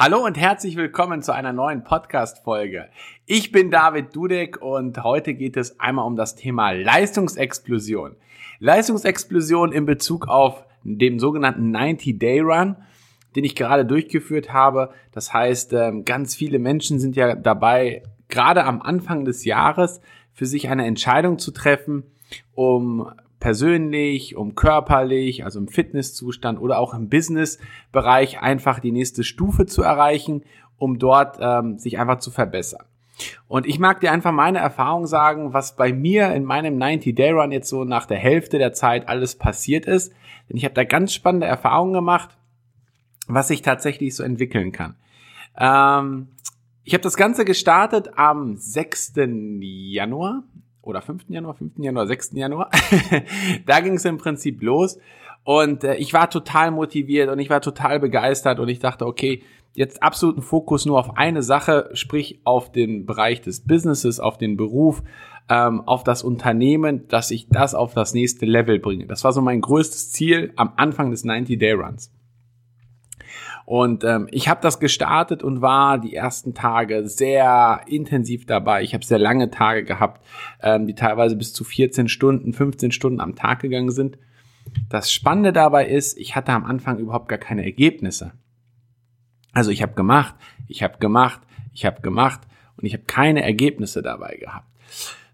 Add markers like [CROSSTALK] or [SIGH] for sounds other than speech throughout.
Hallo und herzlich willkommen zu einer neuen Podcast-Folge. Ich bin David Dudek und heute geht es einmal um das Thema Leistungsexplosion. Leistungsexplosion in Bezug auf den sogenannten 90-Day-Run, den ich gerade durchgeführt habe. Das heißt, ähm, ganz viele Menschen sind ja dabei, gerade am Anfang des Jahres für sich eine Entscheidung zu treffen, um persönlich, um körperlich, also im Fitnesszustand oder auch im Businessbereich einfach die nächste Stufe zu erreichen, um dort ähm, sich einfach zu verbessern. Und ich mag dir einfach meine Erfahrung sagen, was bei mir in meinem 90-Day-Run jetzt so nach der Hälfte der Zeit alles passiert ist. Denn ich habe da ganz spannende Erfahrungen gemacht, was sich tatsächlich so entwickeln kann. Ähm, ich habe das Ganze gestartet am 6. Januar oder 5. Januar, 5. Januar, 6. Januar. [LAUGHS] da ging es im Prinzip los. Und äh, ich war total motiviert und ich war total begeistert und ich dachte, okay, jetzt absoluten Fokus nur auf eine Sache, sprich auf den Bereich des Businesses, auf den Beruf, ähm, auf das Unternehmen, dass ich das auf das nächste Level bringe. Das war so mein größtes Ziel am Anfang des 90-Day-Runs. Und ähm, ich habe das gestartet und war die ersten Tage sehr intensiv dabei. Ich habe sehr lange Tage gehabt, ähm, die teilweise bis zu 14 Stunden, 15 Stunden am Tag gegangen sind. Das Spannende dabei ist, ich hatte am Anfang überhaupt gar keine Ergebnisse. Also ich habe gemacht, ich habe gemacht, ich habe gemacht und ich habe keine Ergebnisse dabei gehabt.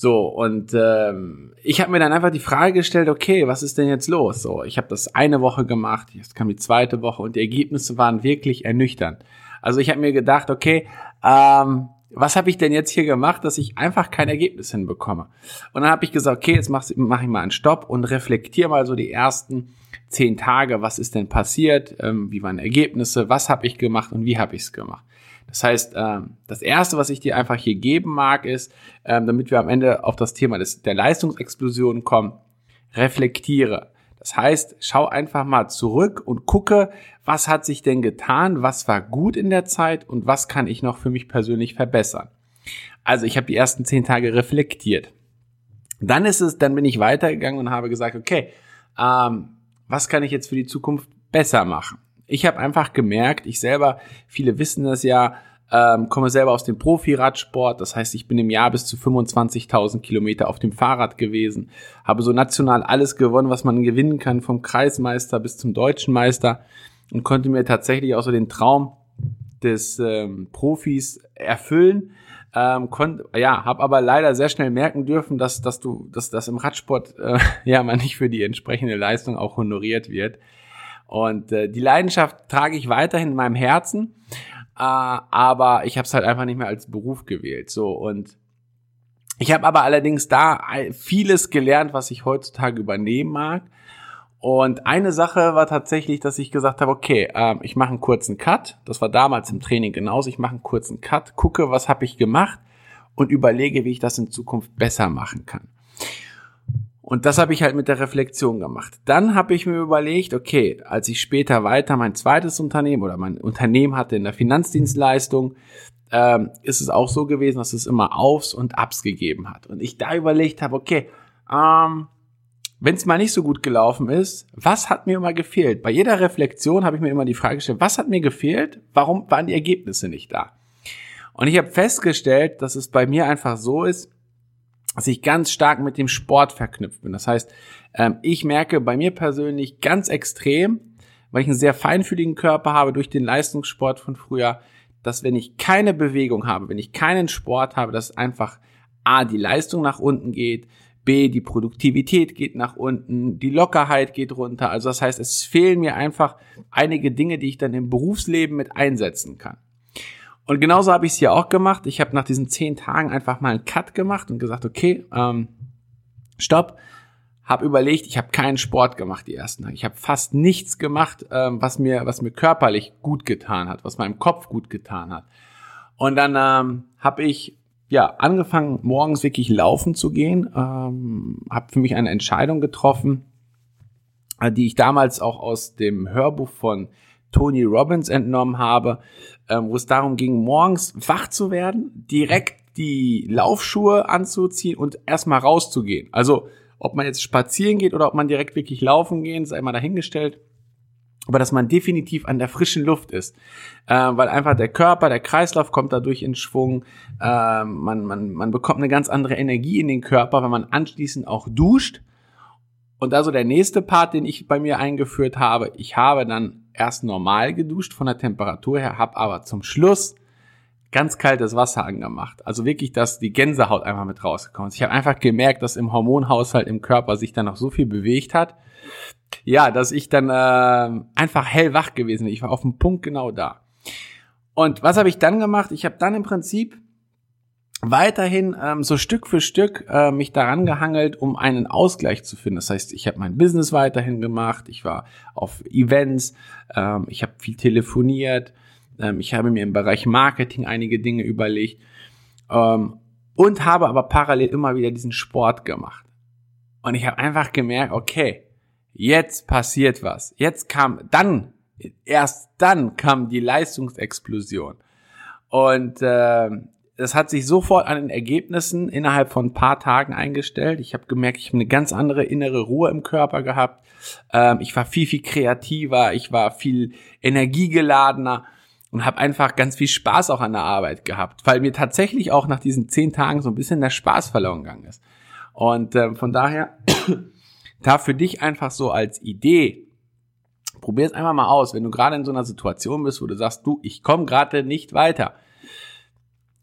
So, und ähm, ich habe mir dann einfach die Frage gestellt, okay, was ist denn jetzt los? So, ich habe das eine Woche gemacht, jetzt kam die zweite Woche und die Ergebnisse waren wirklich ernüchternd. Also ich habe mir gedacht, okay, ähm, was habe ich denn jetzt hier gemacht, dass ich einfach kein Ergebnis hinbekomme? Und dann habe ich gesagt, okay, jetzt mache mach ich mal einen Stopp und reflektiere mal so die ersten zehn Tage, was ist denn passiert, ähm, wie waren Ergebnisse, was habe ich gemacht und wie habe ich es gemacht. Das heißt, ähm, das Erste, was ich dir einfach hier geben mag, ist, ähm, damit wir am Ende auf das Thema des, der Leistungsexplosion kommen, reflektiere. Das heißt, schau einfach mal zurück und gucke, was hat sich denn getan, was war gut in der Zeit und was kann ich noch für mich persönlich verbessern. Also ich habe die ersten zehn Tage reflektiert. Dann ist es, dann bin ich weitergegangen und habe gesagt, okay, ähm, was kann ich jetzt für die Zukunft besser machen? Ich habe einfach gemerkt, ich selber, viele wissen das ja, ähm, komme selber aus dem Profi-Radsport. Das heißt, ich bin im Jahr bis zu 25.000 Kilometer auf dem Fahrrad gewesen, habe so national alles gewonnen, was man gewinnen kann, vom Kreismeister bis zum deutschen Meister und konnte mir tatsächlich auch so den Traum des ähm, Profis erfüllen. Ähm, konnt, ja, habe aber leider sehr schnell merken dürfen, dass, dass du, dass das im Radsport äh, [LAUGHS] ja man nicht für die entsprechende Leistung auch honoriert wird. Und äh, die Leidenschaft trage ich weiterhin in meinem Herzen, äh, aber ich habe es halt einfach nicht mehr als Beruf gewählt. So und ich habe aber allerdings da vieles gelernt, was ich heutzutage übernehmen mag. Und eine Sache war tatsächlich, dass ich gesagt habe, okay, äh, ich mache einen kurzen Cut. Das war damals im Training genauso. Ich mache einen kurzen Cut, gucke, was habe ich gemacht und überlege, wie ich das in Zukunft besser machen kann. Und das habe ich halt mit der Reflexion gemacht. Dann habe ich mir überlegt, okay, als ich später weiter mein zweites Unternehmen oder mein Unternehmen hatte in der Finanzdienstleistung, ähm, ist es auch so gewesen, dass es immer Aufs und Abs gegeben hat. Und ich da überlegt habe, okay, ähm, wenn es mal nicht so gut gelaufen ist, was hat mir immer gefehlt? Bei jeder Reflexion habe ich mir immer die Frage gestellt, was hat mir gefehlt? Warum waren die Ergebnisse nicht da? Und ich habe festgestellt, dass es bei mir einfach so ist, dass ich ganz stark mit dem Sport verknüpft bin. Das heißt, ähm, ich merke bei mir persönlich ganz extrem, weil ich einen sehr feinfühligen Körper habe durch den Leistungssport von früher, dass wenn ich keine Bewegung habe, wenn ich keinen Sport habe, dass einfach A, die Leistung nach unten geht, B, die Produktivität geht nach unten, die Lockerheit geht runter. Also das heißt, es fehlen mir einfach einige Dinge, die ich dann im Berufsleben mit einsetzen kann. Und genauso habe ich es hier auch gemacht. Ich habe nach diesen zehn Tagen einfach mal einen Cut gemacht und gesagt, okay, ähm, stopp. Habe überlegt, ich habe keinen Sport gemacht die ersten Tage. Ich habe fast nichts gemacht, ähm, was mir, was mir körperlich gut getan hat, was meinem Kopf gut getan hat. Und dann ähm, habe ich ja angefangen, morgens wirklich laufen zu gehen. Ähm, habe für mich eine Entscheidung getroffen, äh, die ich damals auch aus dem Hörbuch von Tony Robbins entnommen habe, ähm, wo es darum ging, morgens wach zu werden, direkt die Laufschuhe anzuziehen und erstmal rauszugehen. Also ob man jetzt spazieren geht oder ob man direkt wirklich laufen gehen, sei mal dahingestellt. Aber dass man definitiv an der frischen Luft ist, äh, weil einfach der Körper, der Kreislauf kommt dadurch in Schwung, äh, man, man, man bekommt eine ganz andere Energie in den Körper, wenn man anschließend auch duscht. Und also der nächste Part, den ich bei mir eingeführt habe, ich habe dann erst normal geduscht von der Temperatur her, habe aber zum Schluss ganz kaltes Wasser angemacht. Also wirklich, dass die Gänsehaut einfach mit rausgekommen ist. Ich habe einfach gemerkt, dass im Hormonhaushalt im Körper sich dann noch so viel bewegt hat, ja, dass ich dann äh, einfach hellwach gewesen bin. Ich war auf dem Punkt genau da. Und was habe ich dann gemacht? Ich habe dann im Prinzip weiterhin ähm, so Stück für Stück äh, mich daran gehangelt, um einen Ausgleich zu finden. Das heißt, ich habe mein Business weiterhin gemacht, ich war auf Events, ähm, ich habe viel telefoniert, ähm, ich habe mir im Bereich Marketing einige Dinge überlegt ähm, und habe aber parallel immer wieder diesen Sport gemacht. Und ich habe einfach gemerkt, okay, jetzt passiert was. Jetzt kam, dann, erst dann kam die Leistungsexplosion. Und äh, das hat sich sofort an den Ergebnissen innerhalb von ein paar Tagen eingestellt. Ich habe gemerkt, ich habe eine ganz andere innere Ruhe im Körper gehabt. Ähm, ich war viel, viel kreativer, ich war viel energiegeladener und habe einfach ganz viel Spaß auch an der Arbeit gehabt, weil mir tatsächlich auch nach diesen zehn Tagen so ein bisschen der Spaß verloren gegangen ist. Und äh, von daher [CLEARS THROAT] da für dich einfach so als Idee, probier es einfach mal aus, wenn du gerade in so einer Situation bist, wo du sagst, du, ich komme gerade nicht weiter.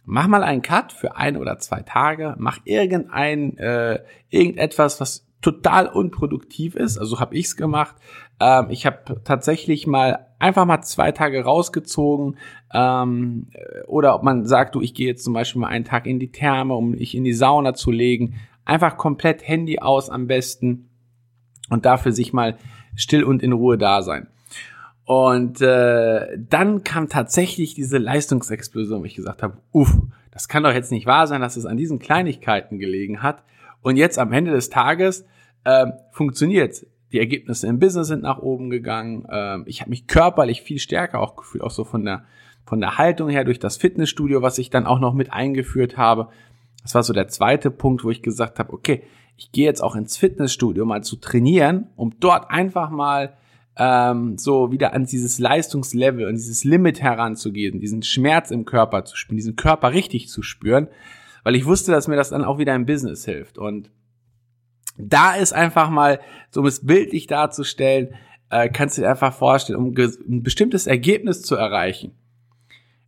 Mach mal einen Cut für ein oder zwei Tage, mach irgendein, äh, irgendetwas, was total unproduktiv ist. Also habe ich's gemacht. Ähm, ich habe tatsächlich mal einfach mal zwei Tage rausgezogen. Ähm, oder ob man sagt, du, ich gehe jetzt zum Beispiel mal einen Tag in die Therme, um mich in die Sauna zu legen. Einfach komplett Handy aus am besten und dafür sich mal still und in Ruhe da sein. Und äh, dann kam tatsächlich diese Leistungsexplosion, wo ich gesagt habe, uff, das kann doch jetzt nicht wahr sein, dass es an diesen Kleinigkeiten gelegen hat. Und jetzt am Ende des Tages äh, funktioniert. Die Ergebnisse im Business sind nach oben gegangen. Äh, ich habe mich körperlich viel stärker auch gefühlt, auch so von der von der Haltung her durch das Fitnessstudio, was ich dann auch noch mit eingeführt habe. Das war so der zweite Punkt, wo ich gesagt habe, okay, ich gehe jetzt auch ins Fitnessstudio mal zu trainieren, um dort einfach mal ähm, so wieder an dieses Leistungslevel, und dieses Limit heranzugehen, diesen Schmerz im Körper zu spüren, diesen Körper richtig zu spüren, weil ich wusste, dass mir das dann auch wieder im Business hilft. Und da ist einfach mal, so um es bildlich darzustellen, äh, kannst du dir einfach vorstellen, um ein bestimmtes Ergebnis zu erreichen,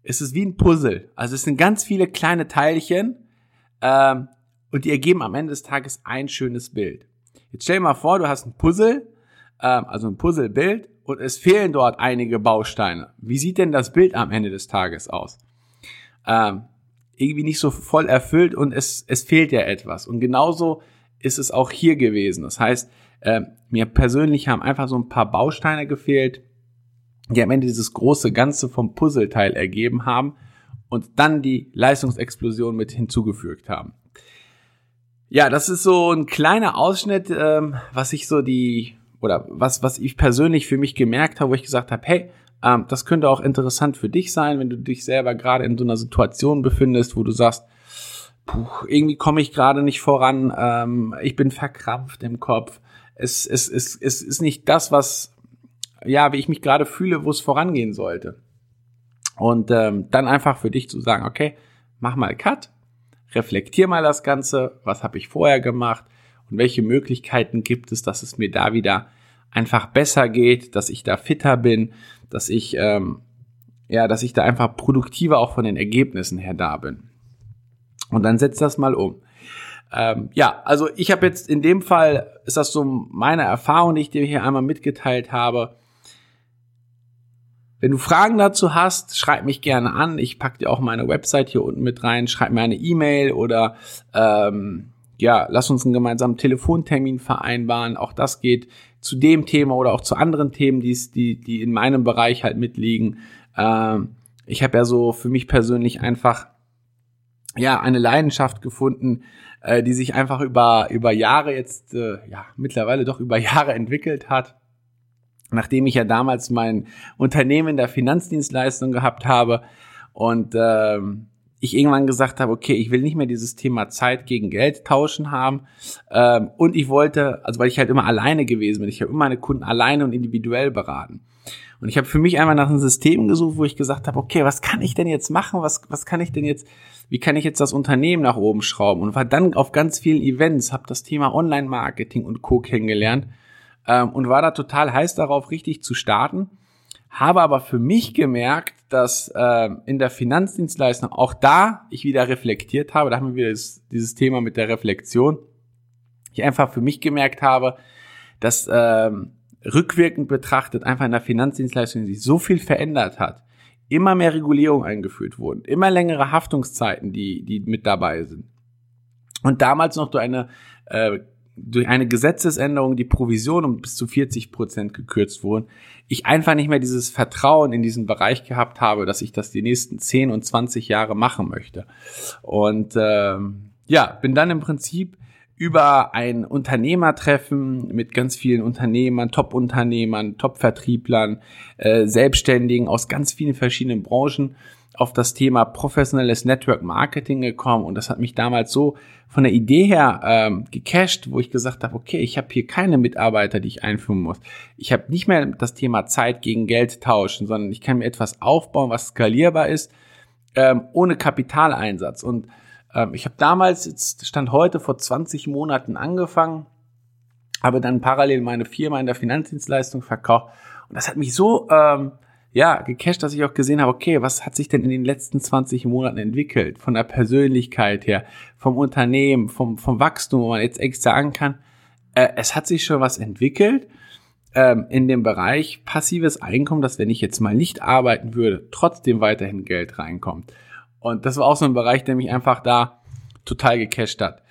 ist es wie ein Puzzle. Also es sind ganz viele kleine Teilchen, ähm, und die ergeben am Ende des Tages ein schönes Bild. Jetzt stell dir mal vor, du hast ein Puzzle, ähm, also ein Puzzlebild und es fehlen dort einige Bausteine. Wie sieht denn das Bild am Ende des Tages aus? Ähm, irgendwie nicht so voll erfüllt und es, es fehlt ja etwas. Und genauso ist es auch hier gewesen. Das heißt, äh, mir persönlich haben einfach so ein paar Bausteine gefehlt, die am Ende dieses große Ganze vom Puzzleteil ergeben haben und dann die Leistungsexplosion mit hinzugefügt haben. Ja, das ist so ein kleiner Ausschnitt, ähm, was ich so die, oder was, was ich persönlich für mich gemerkt habe, wo ich gesagt habe, hey, ähm, das könnte auch interessant für dich sein, wenn du dich selber gerade in so einer Situation befindest, wo du sagst, puh, irgendwie komme ich gerade nicht voran, ähm, ich bin verkrampft im Kopf. Es, es, es, es ist nicht das, was, ja, wie ich mich gerade fühle, wo es vorangehen sollte. Und ähm, dann einfach für dich zu sagen, okay, mach mal Cut, reflektier mal das Ganze, was habe ich vorher gemacht und welche Möglichkeiten gibt es, dass es mir da wieder einfach besser geht, dass ich da fitter bin, dass ich ähm, ja, dass ich da einfach produktiver auch von den Ergebnissen her da bin. Und dann setzt das mal um. Ähm, ja, also ich habe jetzt in dem Fall, ist das so meine Erfahrung, die ich dir hier einmal mitgeteilt habe. Wenn du Fragen dazu hast, schreib mich gerne an. Ich packe dir auch meine Website hier unten mit rein. Schreib mir eine E-Mail oder ähm, ja, lass uns einen gemeinsamen Telefontermin vereinbaren. Auch das geht zu dem Thema oder auch zu anderen Themen, die, die, die in meinem Bereich halt mitliegen. Ähm, ich habe ja so für mich persönlich einfach ja eine Leidenschaft gefunden, äh, die sich einfach über über Jahre jetzt äh, ja mittlerweile doch über Jahre entwickelt hat nachdem ich ja damals mein Unternehmen der Finanzdienstleistung gehabt habe und ähm, ich irgendwann gesagt habe, okay, ich will nicht mehr dieses Thema Zeit gegen Geld tauschen haben. Ähm, und ich wollte, also weil ich halt immer alleine gewesen bin, ich habe immer meine Kunden alleine und individuell beraten. Und ich habe für mich einmal nach einem System gesucht, wo ich gesagt habe, okay, was kann ich denn jetzt machen? Was, was kann ich denn jetzt, wie kann ich jetzt das Unternehmen nach oben schrauben? Und war dann auf ganz vielen Events, habe das Thema Online-Marketing und Co. kennengelernt ähm, und war da total heiß darauf, richtig zu starten. Habe aber für mich gemerkt, dass äh, in der Finanzdienstleistung auch da ich wieder reflektiert habe, da haben wir wieder das, dieses Thema mit der Reflexion, ich einfach für mich gemerkt habe, dass ähm, rückwirkend betrachtet einfach in der Finanzdienstleistung sich so viel verändert hat, immer mehr Regulierung eingeführt wurden, immer längere Haftungszeiten, die, die mit dabei sind. Und damals noch durch eine, äh, durch eine Gesetzesänderung die Provision um bis zu 40 Prozent gekürzt wurden, ich einfach nicht mehr dieses Vertrauen in diesen Bereich gehabt habe, dass ich das die nächsten 10 und 20 Jahre machen möchte. Und ähm, ja, bin dann im Prinzip über ein Unternehmertreffen mit ganz vielen Unternehmern, Top-Unternehmern, Top-Vertrieblern, äh, Selbstständigen aus ganz vielen verschiedenen Branchen auf das Thema professionelles Network Marketing gekommen und das hat mich damals so von der Idee her ähm, gecasht, wo ich gesagt habe, okay, ich habe hier keine Mitarbeiter, die ich einführen muss. Ich habe nicht mehr das Thema Zeit gegen Geld tauschen, sondern ich kann mir etwas aufbauen, was skalierbar ist, ähm, ohne Kapitaleinsatz. Und ähm, ich habe damals, jetzt stand heute vor 20 Monaten angefangen, habe dann parallel meine Firma in der Finanzdienstleistung verkauft und das hat mich so ähm, ja, gecasht, dass ich auch gesehen habe, okay, was hat sich denn in den letzten 20 Monaten entwickelt? Von der Persönlichkeit her, vom Unternehmen, vom, vom Wachstum, wo man jetzt echt sagen kann, äh, es hat sich schon was entwickelt ähm, in dem Bereich passives Einkommen, dass wenn ich jetzt mal nicht arbeiten würde, trotzdem weiterhin Geld reinkommt. Und das war auch so ein Bereich, der mich einfach da total gecasht hat.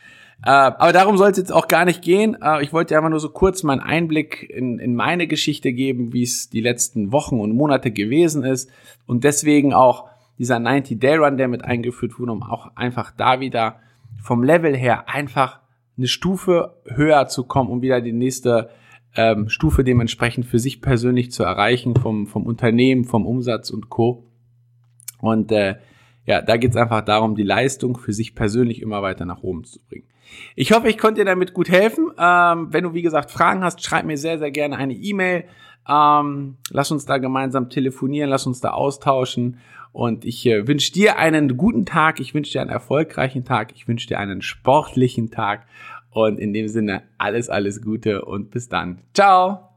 Äh, aber darum soll es jetzt auch gar nicht gehen. Äh, ich wollte einfach nur so kurz meinen Einblick in, in meine Geschichte geben, wie es die letzten Wochen und Monate gewesen ist. Und deswegen auch dieser 90-Day-Run, der mit eingeführt wurde, um auch einfach da wieder vom Level her einfach eine Stufe höher zu kommen, um wieder die nächste ähm, Stufe dementsprechend für sich persönlich zu erreichen, vom, vom Unternehmen, vom Umsatz und Co. Und äh, ja, da geht es einfach darum, die Leistung für sich persönlich immer weiter nach oben zu bringen. Ich hoffe, ich konnte dir damit gut helfen. Ähm, wenn du, wie gesagt, Fragen hast, schreib mir sehr, sehr gerne eine E-Mail. Ähm, lass uns da gemeinsam telefonieren, lass uns da austauschen. Und ich äh, wünsche dir einen guten Tag, ich wünsche dir einen erfolgreichen Tag, ich wünsche dir einen sportlichen Tag. Und in dem Sinne alles, alles Gute und bis dann. Ciao!